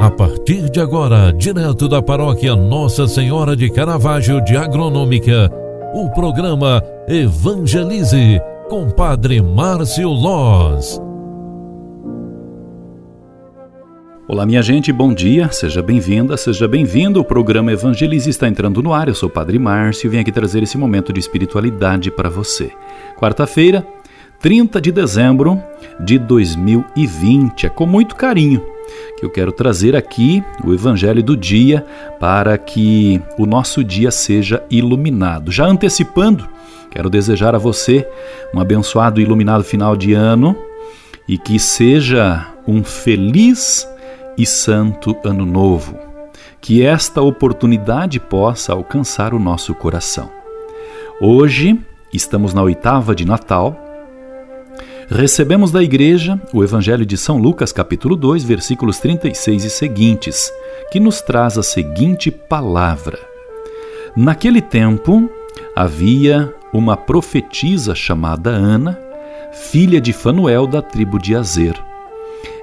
A partir de agora, direto da paróquia Nossa Senhora de Caravaggio de Agronômica, o programa Evangelize com Padre Márcio Loz. Olá, minha gente, bom dia, seja bem-vinda, seja bem-vindo. O programa Evangelize está entrando no ar. Eu sou o Padre Márcio e venho aqui trazer esse momento de espiritualidade para você. Quarta-feira, 30 de dezembro de 2020. É com muito carinho que eu quero trazer aqui o Evangelho do dia para que o nosso dia seja iluminado. Já antecipando, quero desejar a você um abençoado e iluminado final de ano e que seja um feliz e santo ano novo. Que esta oportunidade possa alcançar o nosso coração. Hoje estamos na oitava de Natal Recebemos da igreja o Evangelho de São Lucas, capítulo 2, versículos 36 e seguintes, que nos traz a seguinte palavra: Naquele tempo havia uma profetisa chamada Ana, filha de Fanuel da tribo de Azer.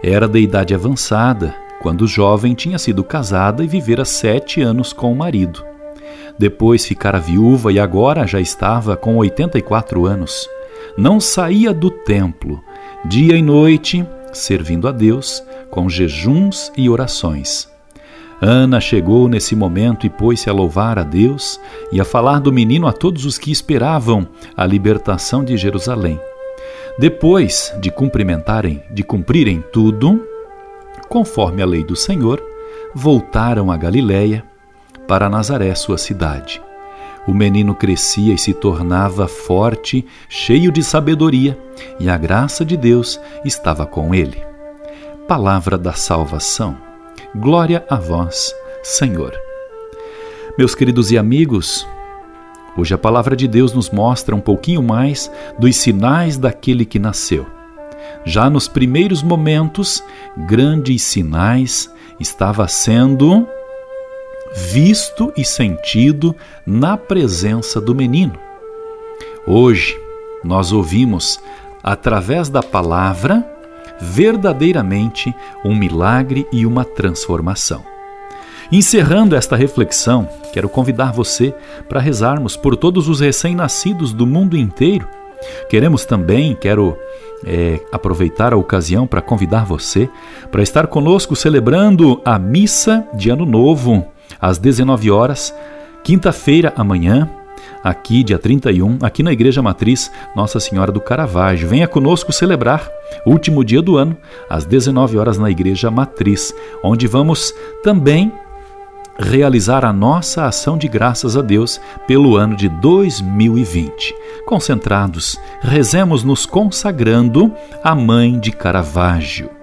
Era da idade avançada, quando jovem tinha sido casada e vivera sete anos com o marido. Depois ficara viúva e agora já estava com 84 anos não saía do templo, dia e noite, servindo a Deus com jejuns e orações. Ana chegou nesse momento e pôs-se a louvar a Deus e a falar do menino a todos os que esperavam a libertação de Jerusalém. Depois de cumprimentarem, de cumprirem tudo, conforme a lei do Senhor, voltaram a Galiléia, para Nazaré, sua cidade. O menino crescia e se tornava forte, cheio de sabedoria, e a graça de Deus estava com ele. Palavra da salvação. Glória a vós, Senhor. Meus queridos e amigos, hoje a palavra de Deus nos mostra um pouquinho mais dos sinais daquele que nasceu. Já nos primeiros momentos, grandes sinais estava sendo visto e sentido na presença do menino. Hoje, nós ouvimos, através da palavra, verdadeiramente um milagre e uma transformação. Encerrando esta reflexão, quero convidar você para rezarmos por todos os recém-nascidos do mundo inteiro. Queremos também, quero é, aproveitar a ocasião para convidar você para estar conosco celebrando a missa de Ano Novo às 19 horas, quinta-feira amanhã, aqui dia 31, aqui na Igreja Matriz Nossa Senhora do Caravaggio. Venha conosco celebrar último dia do ano, às 19 horas na Igreja Matriz, onde vamos também realizar a nossa ação de graças a Deus pelo ano de 2020. Concentrados, rezemos nos consagrando a Mãe de Caravaggio.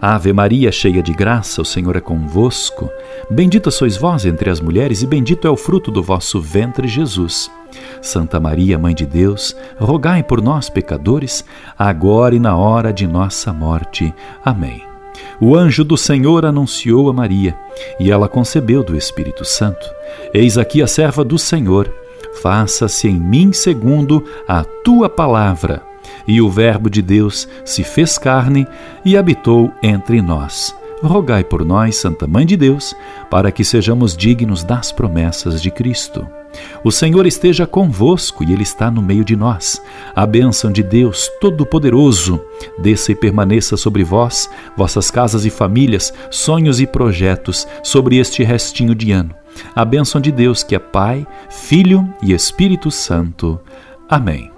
Ave Maria, cheia de graça, o Senhor é convosco. Bendita sois vós entre as mulheres, e bendito é o fruto do vosso ventre, Jesus. Santa Maria, Mãe de Deus, rogai por nós, pecadores, agora e na hora de nossa morte. Amém. O anjo do Senhor anunciou a Maria, e ela concebeu do Espírito Santo. Eis aqui a serva do Senhor. Faça-se em mim segundo a tua palavra e o Verbo de Deus se fez carne e habitou entre nós. Rogai por nós, Santa Mãe de Deus, para que sejamos dignos das promessas de Cristo. O Senhor esteja convosco e Ele está no meio de nós. A bênção de Deus Todo-Poderoso desça e permaneça sobre vós, vossas casas e famílias, sonhos e projetos sobre este restinho de ano. A bênção de Deus que é Pai, Filho e Espírito Santo. Amém.